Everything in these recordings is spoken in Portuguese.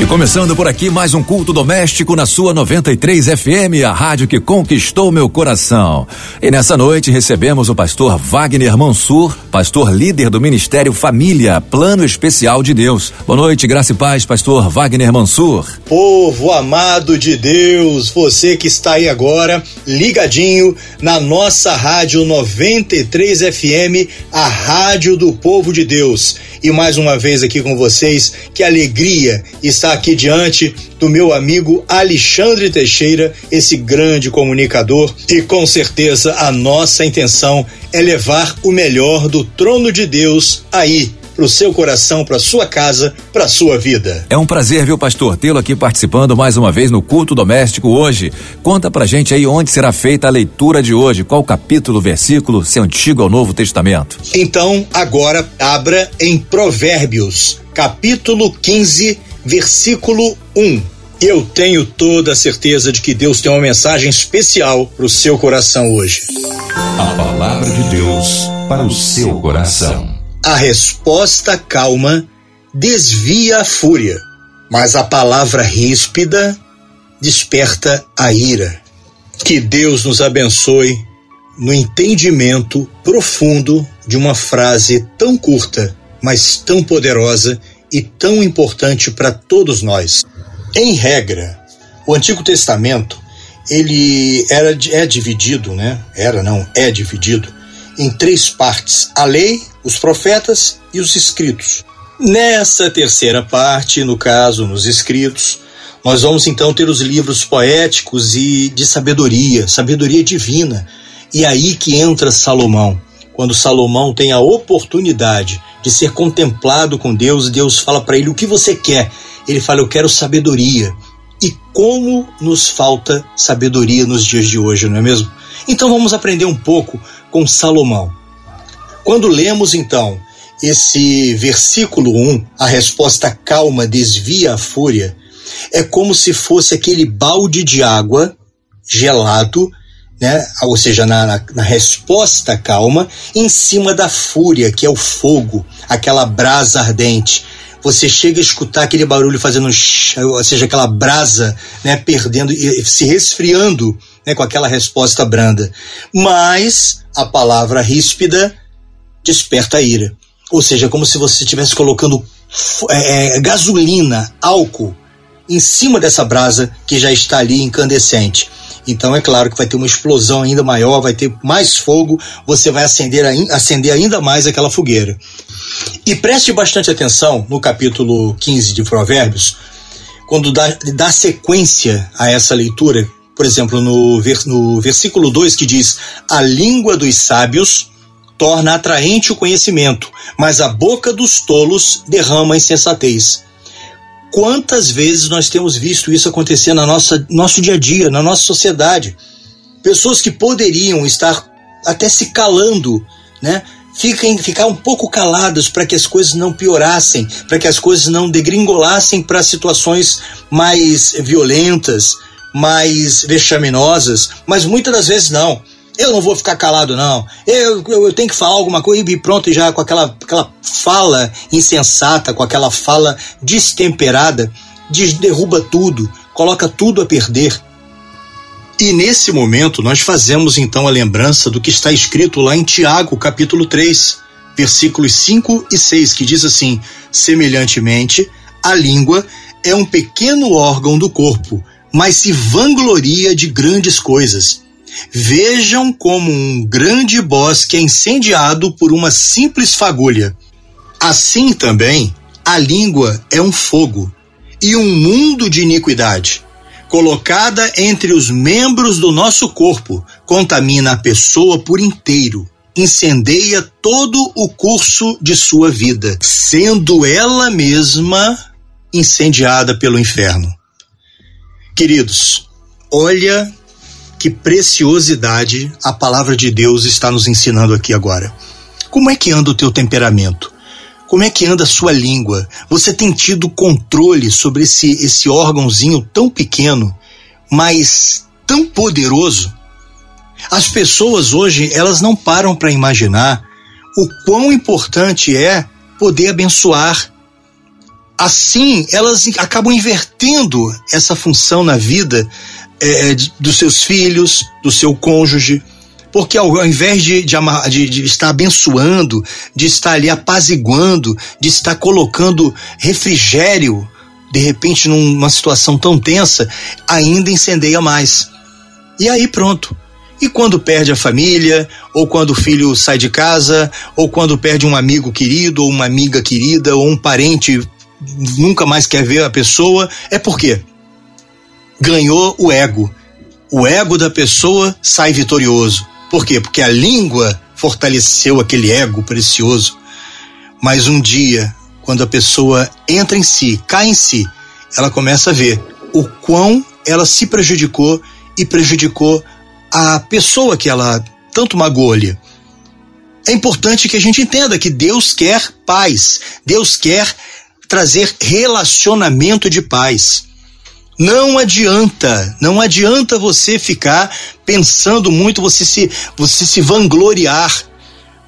E começando por aqui mais um culto doméstico na sua 93 FM, a rádio que conquistou meu coração. E nessa noite recebemos o pastor Wagner Mansur, pastor líder do Ministério Família, Plano Especial de Deus. Boa noite, graça e paz, pastor Wagner Mansur. Povo amado de Deus, você que está aí agora ligadinho na nossa rádio 93 FM, a rádio do povo de Deus. E mais uma vez aqui com vocês, que alegria estar aqui diante do meu amigo Alexandre Teixeira, esse grande comunicador, e com certeza a nossa intenção é levar o melhor do trono de Deus aí para o seu coração, para sua casa, para sua vida. É um prazer, viu, pastor, tê-lo aqui participando mais uma vez no culto doméstico hoje. Conta pra gente aí onde será feita a leitura de hoje, qual capítulo, versículo, se é antigo ou novo testamento. Então, agora abra em Provérbios, capítulo 15, versículo 1. Eu tenho toda a certeza de que Deus tem uma mensagem especial para o seu coração hoje. A palavra de Deus para o seu coração. A resposta calma desvia a fúria, mas a palavra ríspida desperta a ira. Que Deus nos abençoe no entendimento profundo de uma frase tão curta, mas tão poderosa e tão importante para todos nós. Em regra, o Antigo Testamento ele era é dividido, né? Era não, é dividido em três partes: a lei, os profetas e os escritos. Nessa terceira parte, no caso, nos escritos, nós vamos então ter os livros poéticos e de sabedoria, sabedoria divina. E aí que entra Salomão. Quando Salomão tem a oportunidade de ser contemplado com Deus, Deus fala para ele: O que você quer? Ele fala: Eu quero sabedoria. E como nos falta sabedoria nos dias de hoje, não é mesmo? Então vamos aprender um pouco com Salomão. Quando lemos então esse versículo 1, a resposta calma desvia a fúria, é como se fosse aquele balde de água gelado, né? ou seja, na, na, na resposta calma, em cima da fúria, que é o fogo, aquela brasa ardente você chega a escutar aquele barulho fazendo, ou seja, aquela brasa, né, perdendo e se resfriando, né, com aquela resposta branda. Mas a palavra ríspida desperta a ira. Ou seja, como se você estivesse colocando é, é, gasolina, álcool, em cima dessa brasa que já está ali incandescente. Então é claro que vai ter uma explosão ainda maior, vai ter mais fogo, você vai acender, acender ainda mais aquela fogueira. E preste bastante atenção no capítulo 15 de Provérbios, quando dá, dá sequência a essa leitura, por exemplo, no, no versículo 2 que diz: A língua dos sábios torna atraente o conhecimento, mas a boca dos tolos derrama insensatez. Quantas vezes nós temos visto isso acontecer nossa nosso dia a dia, na nossa sociedade? Pessoas que poderiam estar até se calando, né? Fiquem, ficar um pouco caladas para que as coisas não piorassem, para que as coisas não degringolassem para situações mais violentas, mais vexaminosas, mas muitas das vezes não eu não vou ficar calado, não. Eu, eu, eu, tenho que falar alguma coisa e pronto, já com aquela, aquela fala insensata, com aquela fala destemperada, derruba tudo, coloca tudo a perder. E nesse momento nós fazemos então a lembrança do que está escrito lá em Tiago, capítulo 3, versículos 5 e 6, que diz assim: semelhantemente, a língua é um pequeno órgão do corpo, mas se vangloria de grandes coisas. Vejam como um grande bosque é incendiado por uma simples fagulha. Assim também, a língua é um fogo e um mundo de iniquidade. Colocada entre os membros do nosso corpo, contamina a pessoa por inteiro, incendeia todo o curso de sua vida, sendo ela mesma incendiada pelo inferno. Queridos, olha que preciosidade a palavra de Deus está nos ensinando aqui agora. Como é que anda o teu temperamento? Como é que anda a sua língua? Você tem tido controle sobre esse, esse órgãozinho tão pequeno, mas tão poderoso. As pessoas hoje, elas não param para imaginar o quão importante é poder abençoar. Assim, elas acabam invertendo essa função na vida é, dos seus filhos, do seu cônjuge, porque ao, ao invés de, de, de, de, estar abençoando, de estar ali apaziguando, de estar colocando refrigério, de repente numa situação tão tensa, ainda incendeia mais. E aí pronto. E quando perde a família, ou quando o filho sai de casa, ou quando perde um amigo querido, ou uma amiga querida, ou um parente nunca mais quer ver a pessoa, é por quê? Ganhou o ego. O ego da pessoa sai vitorioso. Por quê? Porque a língua fortaleceu aquele ego precioso. Mas um dia, quando a pessoa entra em si, cai em si, ela começa a ver o quão ela se prejudicou e prejudicou a pessoa que ela tanto magoou ali. É importante que a gente entenda que Deus quer paz, Deus quer trazer relacionamento de paz. Não adianta, não adianta você ficar pensando muito, você se, você se vangloriar,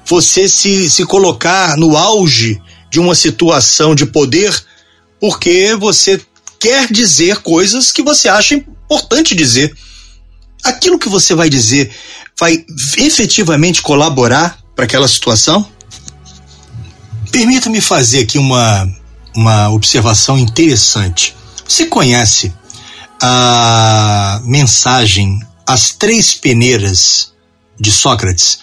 você se, se colocar no auge de uma situação de poder, porque você quer dizer coisas que você acha importante dizer aquilo que você vai dizer vai efetivamente colaborar para aquela situação? Permita-me fazer aqui uma, uma observação interessante. Você conhece a mensagem As Três Peneiras de Sócrates?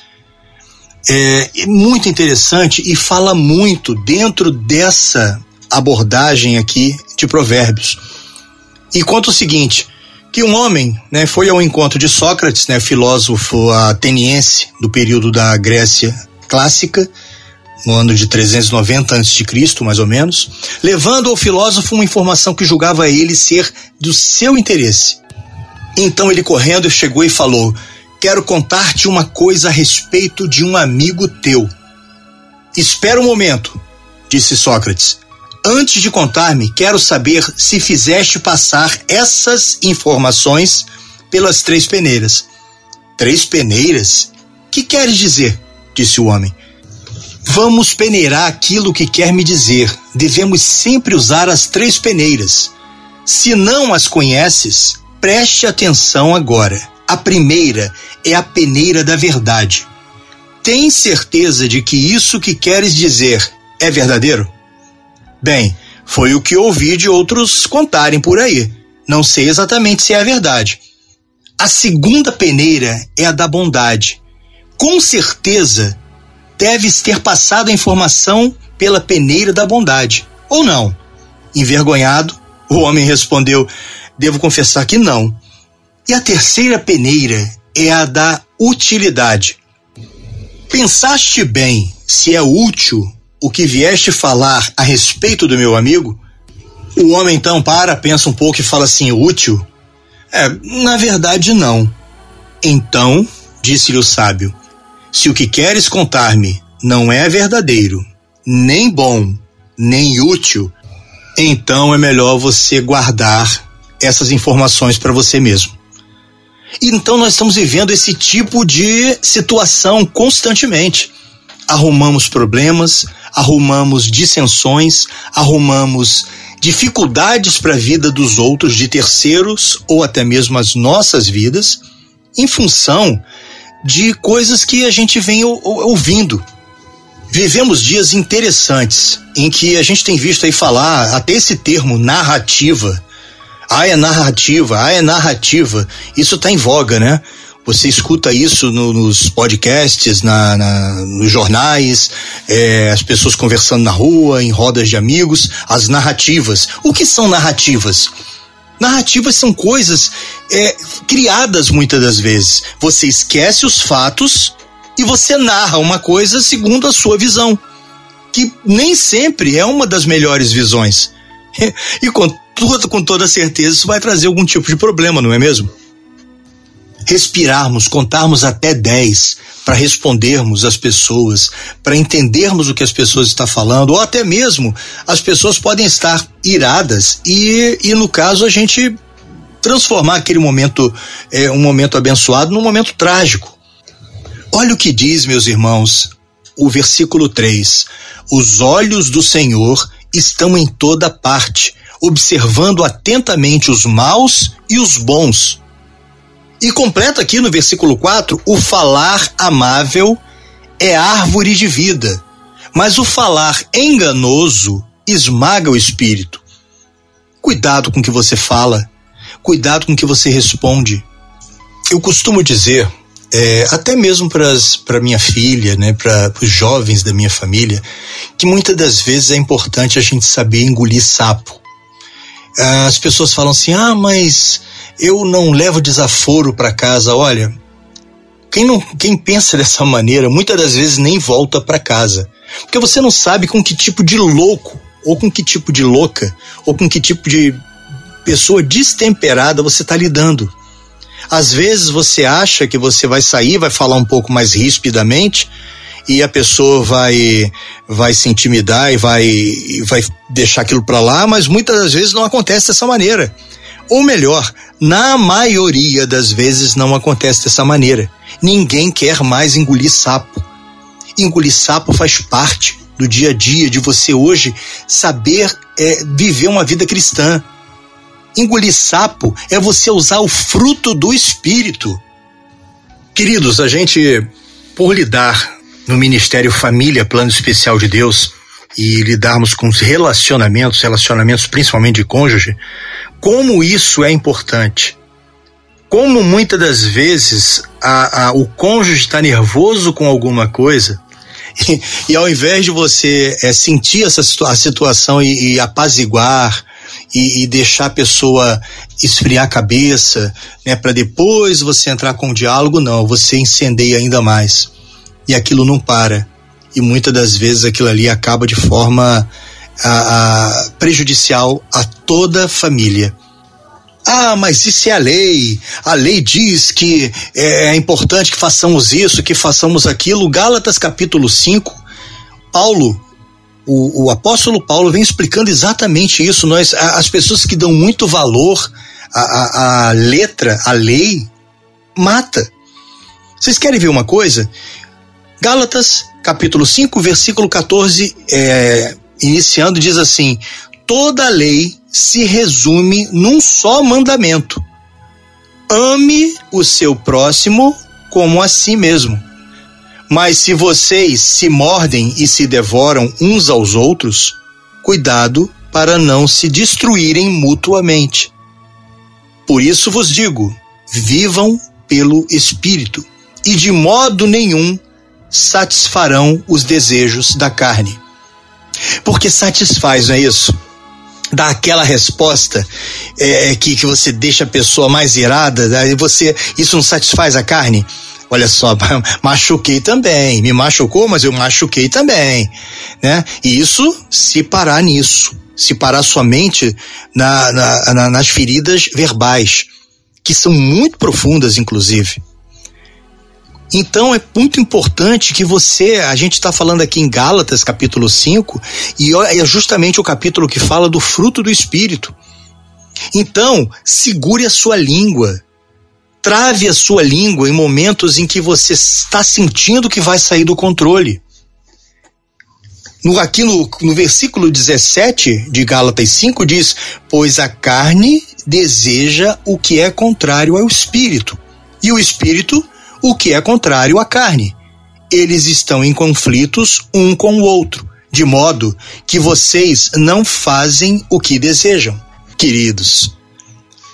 É muito interessante e fala muito dentro dessa abordagem aqui de Provérbios. E conta o seguinte: que um homem né, foi ao encontro de Sócrates, né, filósofo ateniense do período da Grécia clássica, no ano de 390 a.C., mais ou menos, levando ao filósofo uma informação que julgava ele ser do seu interesse. Então ele correndo chegou e falou: Quero contar-te uma coisa a respeito de um amigo teu. Espera um momento, disse Sócrates. Antes de contar-me, quero saber se fizeste passar essas informações pelas três peneiras. Três peneiras? Que queres dizer? disse o homem. Vamos peneirar aquilo que quer me dizer. Devemos sempre usar as três peneiras. Se não as conheces, preste atenção agora. A primeira é a peneira da verdade. Tem certeza de que isso que queres dizer é verdadeiro? Bem, foi o que ouvi de outros contarem por aí. Não sei exatamente se é a verdade. A segunda peneira é a da bondade. Com certeza, deves ter passado a informação pela peneira da bondade, ou não? Envergonhado, o homem respondeu: Devo confessar que não. E a terceira peneira é a da utilidade. Pensaste bem se é útil o que vieste falar a respeito do meu amigo? O homem então para, pensa um pouco e fala assim: útil? É, na verdade não. Então, disse-lhe o sábio: se o que queres contar-me não é verdadeiro, nem bom, nem útil, então é melhor você guardar essas informações para você mesmo. Então nós estamos vivendo esse tipo de situação constantemente. Arrumamos problemas, arrumamos dissensões, arrumamos dificuldades para a vida dos outros, de terceiros ou até mesmo as nossas vidas, em função de coisas que a gente vem ouvindo. Vivemos dias interessantes em que a gente tem visto aí falar até esse termo narrativa. Ah, é narrativa, ah, é narrativa. Isso está em voga, né? Você escuta isso no, nos podcasts, na, na nos jornais, é, as pessoas conversando na rua, em rodas de amigos, as narrativas. O que são narrativas? Narrativas são coisas é, criadas muitas das vezes. Você esquece os fatos e você narra uma coisa segundo a sua visão, que nem sempre é uma das melhores visões. E com, com toda certeza isso vai trazer algum tipo de problema, não é mesmo? respirarmos, contarmos até 10 para respondermos às pessoas, para entendermos o que as pessoas estão falando, ou até mesmo as pessoas podem estar iradas e, e no caso a gente transformar aquele momento, é, um momento abençoado, num momento trágico. Olha o que diz, meus irmãos, o versículo 3: Os olhos do Senhor estão em toda parte, observando atentamente os maus e os bons. E completa aqui no versículo 4: o falar amável é árvore de vida, mas o falar enganoso esmaga o espírito. Cuidado com o que você fala, cuidado com o que você responde. Eu costumo dizer, é, até mesmo para minha filha, né, para os jovens da minha família, que muitas das vezes é importante a gente saber engolir sapo. As pessoas falam assim: ah, mas eu não levo desaforo para casa. Olha, quem, não, quem pensa dessa maneira muitas das vezes nem volta para casa. Porque você não sabe com que tipo de louco, ou com que tipo de louca, ou com que tipo de pessoa destemperada você está lidando. Às vezes você acha que você vai sair, vai falar um pouco mais rispidamente, e a pessoa vai vai se intimidar e vai vai deixar aquilo para lá, mas muitas das vezes não acontece dessa maneira. Ou melhor, na maioria das vezes não acontece dessa maneira. Ninguém quer mais engolir sapo. Engolir sapo faz parte do dia a dia de você hoje saber é, viver uma vida cristã. Engolir sapo é você usar o fruto do espírito. Queridos, a gente, por lidar no Ministério Família, Plano Especial de Deus, e lidarmos com os relacionamentos, relacionamentos principalmente de cônjuge, como isso é importante. Como muitas das vezes a, a, o cônjuge está nervoso com alguma coisa, e, e, ao invés de você é, sentir essa a situação e, e apaziguar e, e, deixar a pessoa esfriar a cabeça, né, para depois você entrar com o diálogo, não, você incendeia ainda mais. E aquilo não para e muitas das vezes aquilo ali acaba de forma a, a, prejudicial a toda a família. Ah, mas isso é a lei. A lei diz que é, é importante que façamos isso, que façamos aquilo. Gálatas capítulo 5, Paulo, o, o apóstolo Paulo vem explicando exatamente isso. Nós, as pessoas que dão muito valor à, à, à letra, à lei, mata. Vocês querem ver uma coisa? Gálatas capítulo 5, versículo 14, é, iniciando, diz assim: toda lei se resume num só mandamento: ame o seu próximo como a si mesmo. Mas se vocês se mordem e se devoram uns aos outros, cuidado para não se destruírem mutuamente. Por isso vos digo: vivam pelo Espírito, e de modo nenhum satisfarão os desejos da carne. Porque satisfaz, não é isso? Dá aquela resposta é, que, que você deixa a pessoa mais irada, daí você. Isso não satisfaz a carne? Olha só, machuquei também, me machucou, mas eu machuquei também, né? E isso se parar nisso, se parar somente na, na, na, nas feridas verbais, que são muito profundas, inclusive. Então é muito importante que você, a gente está falando aqui em Gálatas capítulo 5, e é justamente o capítulo que fala do fruto do Espírito. Então, segure a sua língua. Trave a sua língua em momentos em que você está sentindo que vai sair do controle. No, aqui no, no versículo 17 de Gálatas 5 diz: Pois a carne deseja o que é contrário ao espírito, e o espírito o que é contrário à carne. Eles estão em conflitos um com o outro, de modo que vocês não fazem o que desejam. Queridos,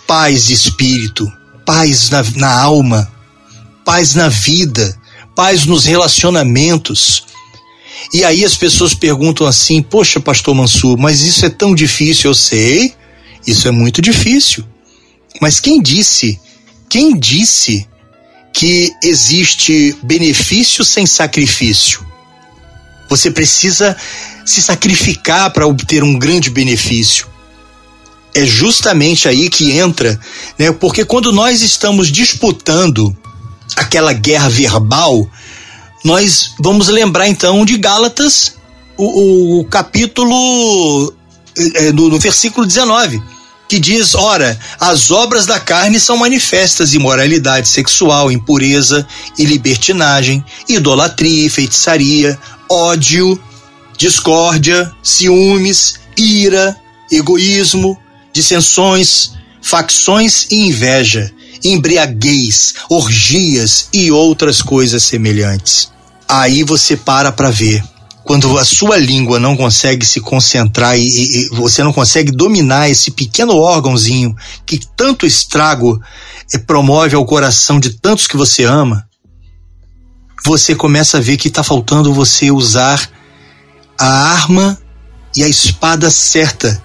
paz de espírito, paz na, na alma, paz na vida, paz nos relacionamentos. E aí as pessoas perguntam assim: Poxa, Pastor Mansur, mas isso é tão difícil. Eu sei, isso é muito difícil. Mas quem disse? Quem disse que existe benefício sem sacrifício. Você precisa se sacrificar para obter um grande benefício. É justamente aí que entra, né? Porque quando nós estamos disputando aquela guerra verbal, nós vamos lembrar então de Gálatas, o, o capítulo é, no, no versículo 19, que diz: ora, as obras da carne são manifestas: imoralidade sexual, impureza e libertinagem, idolatria, feitiçaria, ódio, discórdia, ciúmes, ira, egoísmo, dissensões, facções e inveja, embriaguez, orgias e outras coisas semelhantes. Aí você para para ver quando a sua língua não consegue se concentrar e, e, você não consegue dominar esse pequeno órgãozinho que tanto estrago eh, promove ao coração de tantos que você ama, você começa a ver que está faltando você usar a arma e a espada certa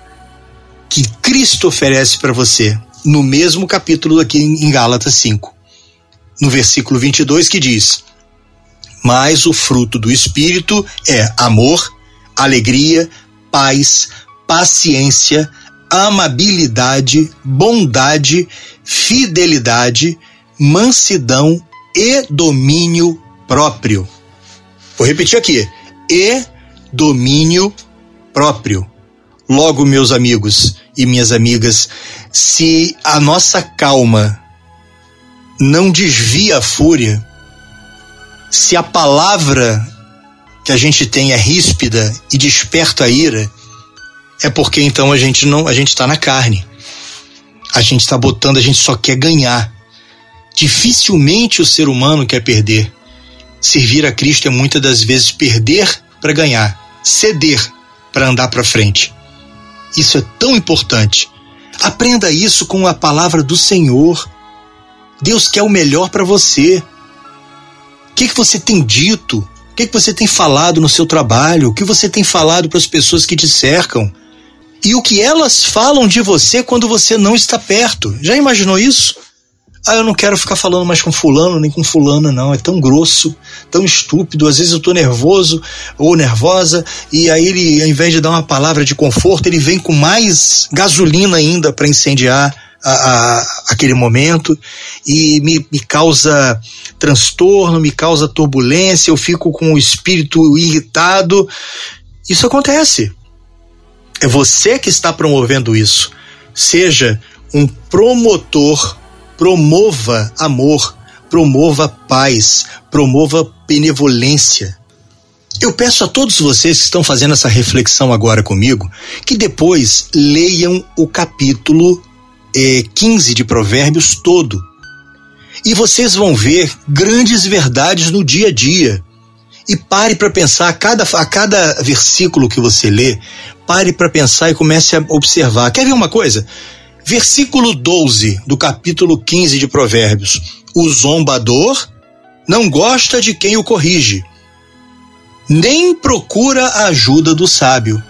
que Cristo oferece para você, no mesmo capítulo aqui em Gálatas 5, no versículo 22 que diz: mas o fruto do Espírito é amor, alegria, paz, paciência, amabilidade, bondade, fidelidade, mansidão e domínio próprio. Vou repetir aqui: e domínio próprio. Logo, meus amigos e minhas amigas, se a nossa calma não desvia a fúria, se a palavra que a gente tem é ríspida e desperta a ira, é porque então a gente não, a gente está na carne. A gente está botando, a gente só quer ganhar. Dificilmente o ser humano quer perder. Servir a Cristo é muitas das vezes perder para ganhar, ceder para andar para frente. Isso é tão importante. Aprenda isso com a palavra do Senhor. Deus quer o melhor para você que, que você tem dito? O que, que você tem falado no seu trabalho? O que você tem falado para as pessoas que te cercam? E o que elas falam de você quando você não está perto? Já imaginou isso? Ah, eu não quero ficar falando mais com fulano nem com fulana, não. É tão grosso, tão estúpido. Às vezes eu tô nervoso ou nervosa, e aí ele, ao invés de dar uma palavra de conforto, ele vem com mais gasolina ainda para incendiar a, a, aquele momento e me, me causa transtorno, me causa turbulência, eu fico com o espírito irritado. Isso acontece. É você que está promovendo isso. Seja um promotor, promova amor, promova paz, promova benevolência. Eu peço a todos vocês que estão fazendo essa reflexão agora comigo que depois leiam o capítulo é, 15 de Provérbios todo. E vocês vão ver grandes verdades no dia a dia. E pare para pensar, a cada, a cada versículo que você lê, pare para pensar e comece a observar. Quer ver uma coisa? Versículo 12 do capítulo 15 de Provérbios. O zombador não gosta de quem o corrige, nem procura a ajuda do sábio.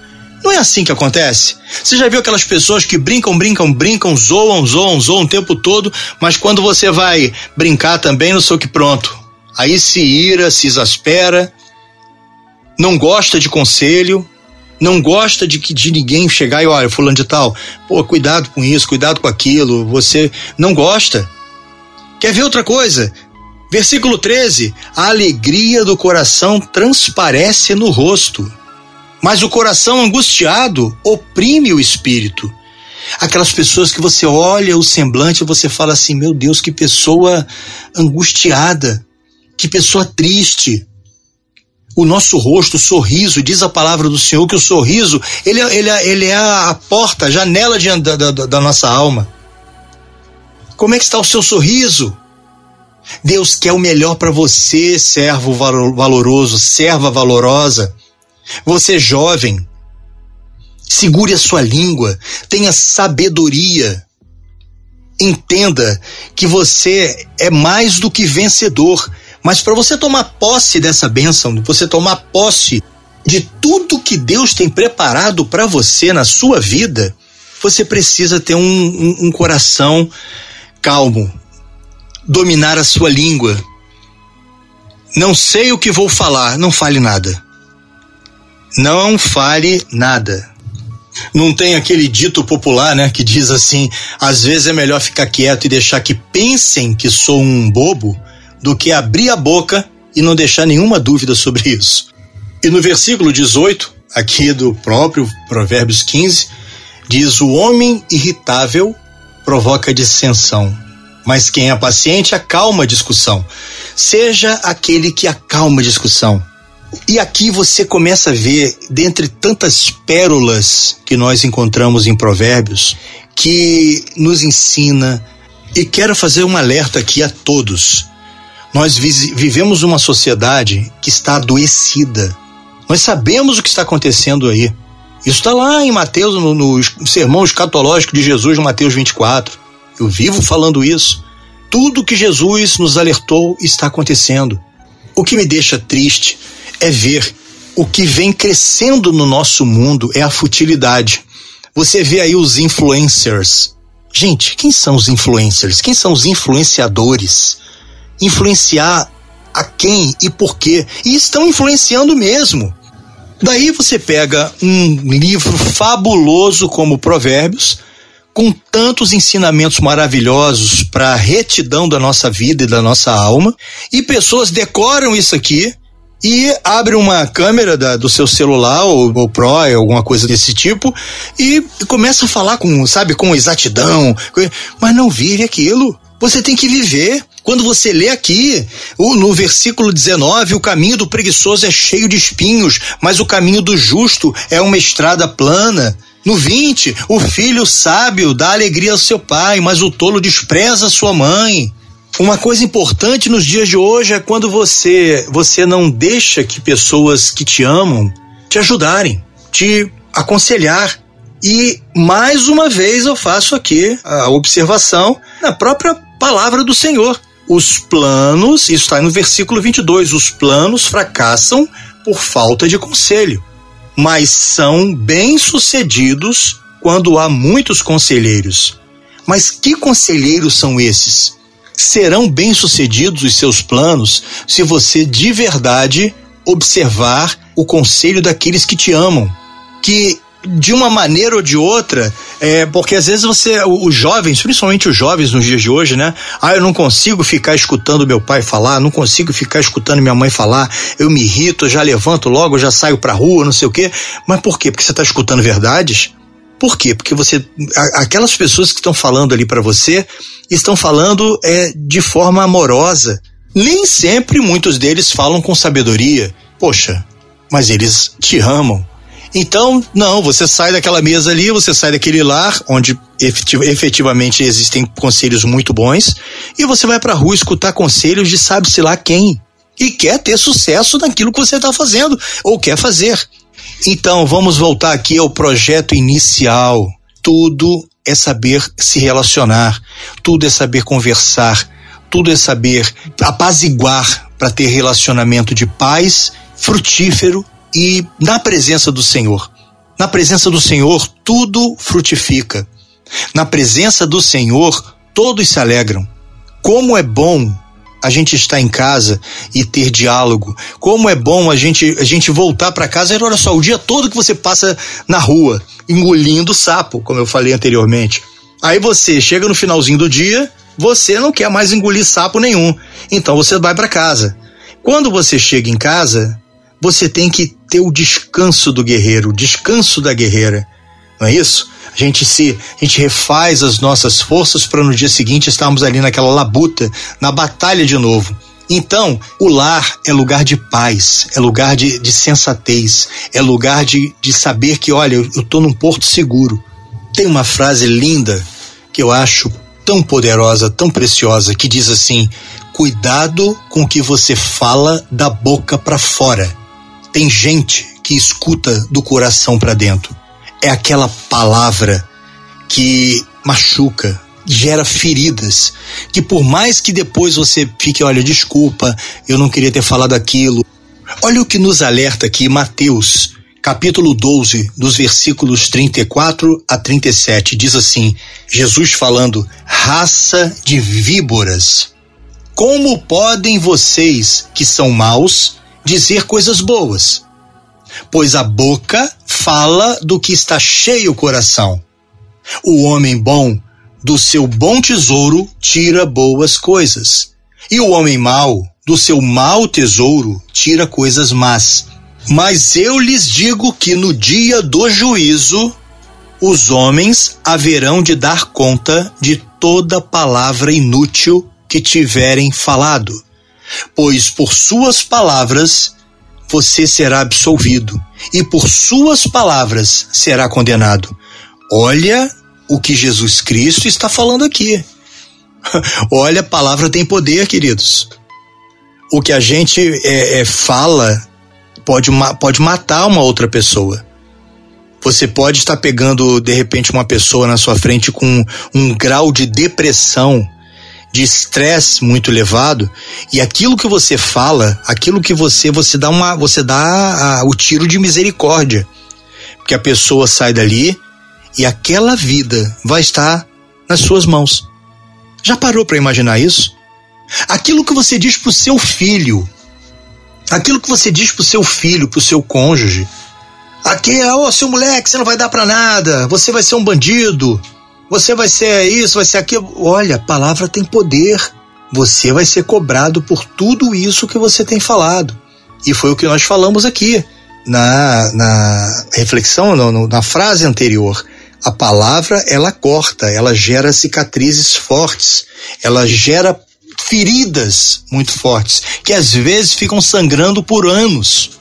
Não é assim que acontece? Você já viu aquelas pessoas que brincam, brincam, brincam, zoam, zoam, zoam o tempo todo, mas quando você vai brincar também, não sou que pronto. Aí se ira, se exaspera, não gosta de conselho, não gosta de que de ninguém chegar e olha, fulano de tal, pô, cuidado com isso, cuidado com aquilo, você não gosta. Quer ver outra coisa? Versículo 13: A alegria do coração transparece no rosto mas o coração angustiado oprime o espírito. Aquelas pessoas que você olha o semblante e você fala assim: meu Deus, que pessoa angustiada, que pessoa triste. O nosso rosto, o sorriso, diz a palavra do Senhor que o sorriso, ele, é, ele, é, ele é a porta, a janela de, da, da, da nossa alma. Como é que está o seu sorriso? Deus quer o melhor para você, servo valoroso, serva valorosa. Você é jovem, segure a sua língua, tenha sabedoria. Entenda que você é mais do que vencedor, mas para você tomar posse dessa bênção, você tomar posse de tudo que Deus tem preparado para você na sua vida, você precisa ter um, um, um coração calmo, dominar a sua língua. Não sei o que vou falar, não fale nada não fale nada. Não tem aquele dito popular, né, que diz assim: às vezes é melhor ficar quieto e deixar que pensem que sou um bobo do que abrir a boca e não deixar nenhuma dúvida sobre isso. E no versículo 18, aqui do próprio Provérbios 15, Diz: o homem irritável provoca dissensão, mas quem é paciente acalma a discussão. Seja aquele que acalma a discussão. E aqui você começa a ver, dentre tantas pérolas que nós encontramos em Provérbios, que nos ensina, e quero fazer um alerta aqui a todos. Nós vivemos uma sociedade que está adoecida. Nós sabemos o que está acontecendo aí. Isso está lá em Mateus, no, no sermão escatológico de Jesus, no Mateus 24. Eu vivo falando isso. Tudo que Jesus nos alertou está acontecendo. O que me deixa triste é ver o que vem crescendo no nosso mundo é a futilidade. Você vê aí os influencers. Gente, quem são os influencers? Quem são os influenciadores? Influenciar a quem e por quê? E estão influenciando mesmo. Daí você pega um livro fabuloso como Provérbios, com tantos ensinamentos maravilhosos para a retidão da nossa vida e da nossa alma, e pessoas decoram isso aqui e abre uma câmera da, do seu celular ou, ou Pro, alguma coisa desse tipo e, começa a falar com, sabe, com exatidão, mas não vive aquilo. Você tem que viver. Quando você lê aqui, no versículo 19, o caminho do preguiçoso é cheio de espinhos, mas o caminho do justo é uma estrada plana. No 20, o filho sábio dá alegria ao seu pai, mas o tolo despreza sua mãe. Uma coisa importante nos dias de hoje é quando você você não deixa que pessoas que te amam te ajudarem, te aconselhar. E mais uma vez eu faço aqui a observação na própria palavra do Senhor. Os planos, isso está no versículo 22, os planos fracassam por falta de conselho, mas são bem-sucedidos quando há muitos conselheiros. Mas que conselheiros são esses? Serão bem-sucedidos os seus planos se você de verdade observar o conselho daqueles que te amam, que de uma maneira ou de outra, é, porque às vezes você, os jovens, principalmente os jovens nos dias de hoje, né? Ah, eu não consigo ficar escutando meu pai falar, não consigo ficar escutando minha mãe falar, eu me irrito, eu já levanto logo, já saio pra rua, não sei o quê. Mas por quê? Porque você está escutando verdades? Por quê? Porque você, aquelas pessoas que estão falando ali para você, estão falando é, de forma amorosa. Nem sempre muitos deles falam com sabedoria. Poxa, mas eles te amam. Então, não, você sai daquela mesa ali, você sai daquele lar onde efetivamente existem conselhos muito bons e você vai para a rua escutar conselhos de sabe-se lá quem e quer ter sucesso naquilo que você está fazendo ou quer fazer. Então, vamos voltar aqui ao projeto inicial. Tudo é saber se relacionar, tudo é saber conversar, tudo é saber apaziguar para ter relacionamento de paz, frutífero e na presença do Senhor. Na presença do Senhor, tudo frutifica. Na presença do Senhor, todos se alegram. Como é bom a gente estar em casa e ter diálogo. Como é bom a gente a gente voltar para casa. Olha só, o dia todo que você passa na rua engolindo sapo, como eu falei anteriormente. Aí você chega no finalzinho do dia, você não quer mais engolir sapo nenhum. Então você vai para casa. Quando você chega em casa, você tem que ter o descanso do guerreiro, o descanso da guerreira. Não é isso? A gente se, a gente refaz as nossas forças para no dia seguinte estarmos ali naquela labuta, na batalha de novo. Então, o lar é lugar de paz, é lugar de, de sensatez, é lugar de, de saber que, olha, eu, tô num porto seguro. Tem uma frase linda que eu acho tão poderosa, tão preciosa, que diz assim: cuidado com o que você fala da boca para fora. Tem gente que escuta do coração para dentro é aquela palavra que machuca, gera feridas, que por mais que depois você fique, olha, desculpa, eu não queria ter falado aquilo. Olha o que nos alerta aqui Mateus, capítulo 12, dos versículos 34 a 37, diz assim: Jesus falando, raça de víboras. Como podem vocês, que são maus, dizer coisas boas? Pois a boca fala do que está cheio o coração. O homem bom, do seu bom tesouro, tira boas coisas. E o homem mau, do seu mau tesouro, tira coisas más. Mas eu lhes digo que no dia do juízo, os homens haverão de dar conta de toda palavra inútil que tiverem falado, pois por suas palavras você será absolvido, e por suas palavras será condenado. Olha o que Jesus Cristo está falando aqui. Olha, a palavra tem poder, queridos. O que a gente é, é, fala pode, pode matar uma outra pessoa. Você pode estar pegando, de repente, uma pessoa na sua frente com um grau de depressão, de estresse muito elevado, e aquilo que você fala, aquilo que você você dá uma você dá a, o tiro de misericórdia. Porque a pessoa sai dali e aquela vida vai estar nas suas mãos. Já parou para imaginar isso? Aquilo que você diz pro seu filho, aquilo que você diz pro seu filho, pro seu cônjuge, aqui é, ô oh, seu moleque, você não vai dar para nada, você vai ser um bandido, você vai ser isso, vai ser aquilo. Olha, a palavra tem poder. Você vai ser cobrado por tudo isso que você tem falado. E foi o que nós falamos aqui na, na reflexão, na frase anterior. A palavra ela corta, ela gera cicatrizes fortes, ela gera feridas muito fortes, que às vezes ficam sangrando por anos.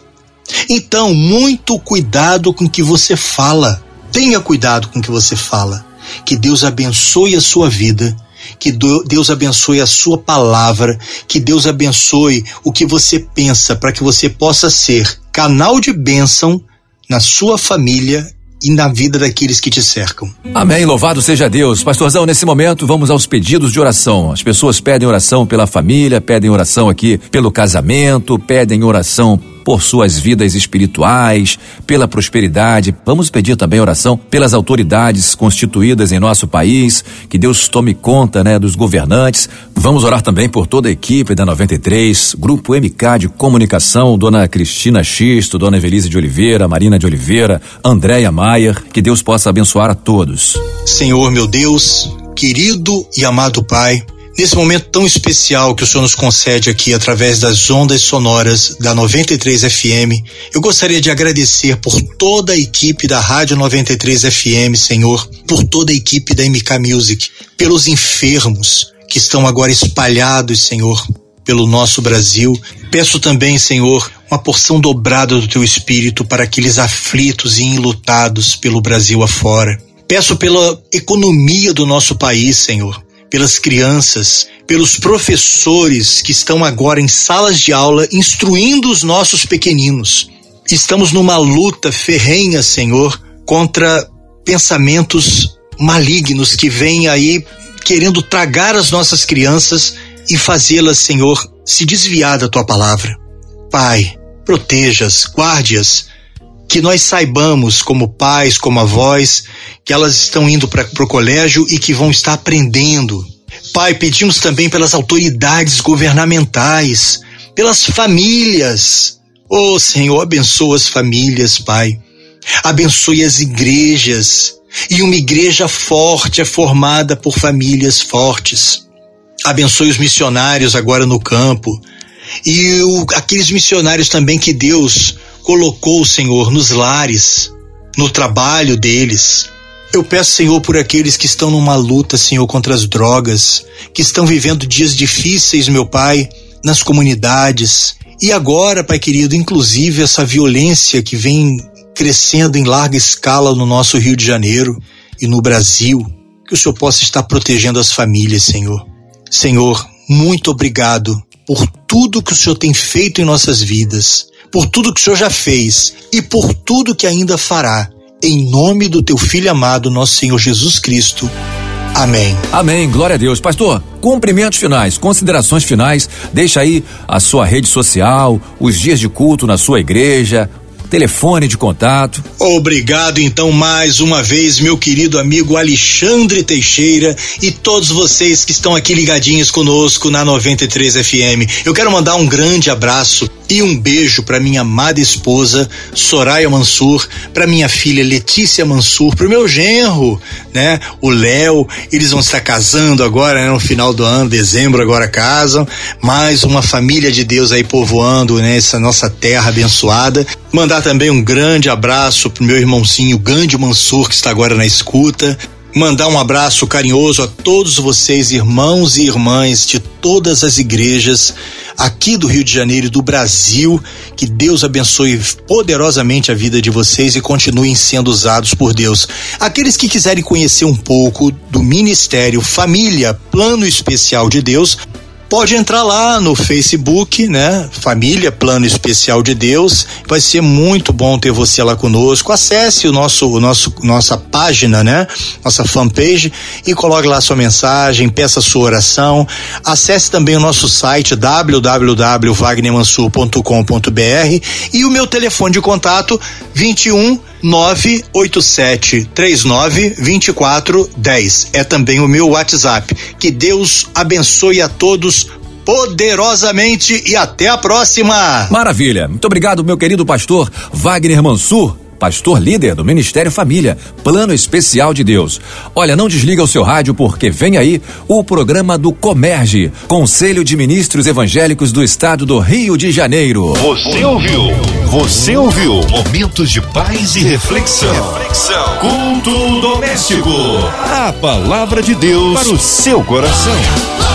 Então, muito cuidado com o que você fala. Tenha cuidado com o que você fala. Que Deus abençoe a sua vida. Que Deus abençoe a sua palavra, que Deus abençoe o que você pensa, para que você possa ser canal de bênção na sua família e na vida daqueles que te cercam. Amém. Louvado seja Deus. Pastorzão, nesse momento vamos aos pedidos de oração. As pessoas pedem oração pela família, pedem oração aqui pelo casamento, pedem oração por suas vidas espirituais, pela prosperidade. Vamos pedir também oração pelas autoridades constituídas em nosso país, que Deus tome conta, né, dos governantes. Vamos orar também por toda a equipe da 93, Grupo MK de Comunicação, Dona Cristina Xisto, Dona Evelise de Oliveira, Marina de Oliveira, Andréia Maier, que Deus possa abençoar a todos. Senhor, meu Deus, querido e amado Pai, Nesse momento tão especial que o Senhor nos concede aqui através das ondas sonoras da 93 FM, eu gostaria de agradecer por toda a equipe da Rádio 93 FM, Senhor, por toda a equipe da MK Music, pelos enfermos que estão agora espalhados, Senhor, pelo nosso Brasil. Peço também, Senhor, uma porção dobrada do teu espírito para aqueles aflitos e enlutados pelo Brasil afora. Peço pela economia do nosso país, Senhor pelas crianças, pelos professores que estão agora em salas de aula instruindo os nossos pequeninos. Estamos numa luta ferrenha, Senhor, contra pensamentos malignos que vêm aí querendo tragar as nossas crianças e fazê-las, Senhor, se desviar da tua palavra. Pai, proteja-as, guarde-as, que nós saibamos, como pais, como avós, que elas estão indo para o colégio e que vão estar aprendendo. Pai, pedimos também pelas autoridades governamentais, pelas famílias. Oh, Senhor, abençoa as famílias, Pai. Abençoe as igrejas. E uma igreja forte é formada por famílias fortes. Abençoe os missionários agora no campo. E o, aqueles missionários também que Deus colocou, Senhor, nos lares, no trabalho deles. Eu peço, Senhor, por aqueles que estão numa luta, Senhor, contra as drogas, que estão vivendo dias difíceis, meu Pai, nas comunidades. E agora, Pai querido, inclusive essa violência que vem crescendo em larga escala no nosso Rio de Janeiro e no Brasil, que o Senhor possa estar protegendo as famílias, Senhor. Senhor, muito obrigado por tudo que o Senhor tem feito em nossas vidas por tudo que o Senhor já fez e por tudo que ainda fará. Em nome do teu filho amado, nosso Senhor Jesus Cristo. Amém. Amém. Glória a Deus. Pastor, cumprimentos finais, considerações finais. Deixa aí a sua rede social, os dias de culto na sua igreja, telefone de contato. Obrigado então mais uma vez, meu querido amigo Alexandre Teixeira e todos vocês que estão aqui ligadinhos conosco na 93 FM. Eu quero mandar um grande abraço E um beijo para minha amada esposa Soraya Mansur, para minha filha Letícia Mansur, pro meu genro, né? O Léo, eles vão estar casando agora, né? No final do ano, dezembro agora casam. Mais uma família de Deus aí povoando, né? Essa nossa terra abençoada. Mandar também um grande abraço pro meu irmãozinho Gandhi Mansur, que está agora na escuta mandar um abraço carinhoso a todos vocês, irmãos e irmãs de todas as igrejas aqui do Rio de Janeiro e do Brasil. Que Deus abençoe poderosamente a vida de vocês e continuem sendo usados por Deus. Aqueles que quiserem conhecer um pouco do Ministério Família Plano Especial de Deus, pode entrar lá no Facebook, né? Família Plano Especial de Deus. Vai ser muito bom ter você lá conosco. Acesse o nosso, o nosso nossa página, né? Nossa fanpage e coloque lá sua mensagem, peça sua oração. Acesse também o nosso site www.wagnermansur.com.br e o meu telefone de contato 21 987 39 24 10. É também o meu WhatsApp. Que Deus abençoe a todos poderosamente e até a próxima. Maravilha. Muito obrigado, meu querido pastor Wagner Mansur pastor líder do Ministério Família, Plano Especial de Deus. Olha, não desliga o seu rádio porque vem aí o programa do Comerge, Conselho de Ministros Evangélicos do Estado do Rio de Janeiro. Você ouviu? Você ouviu? Momentos de paz e reflexão. Reflexão. Culto doméstico. A palavra de Deus para o seu coração.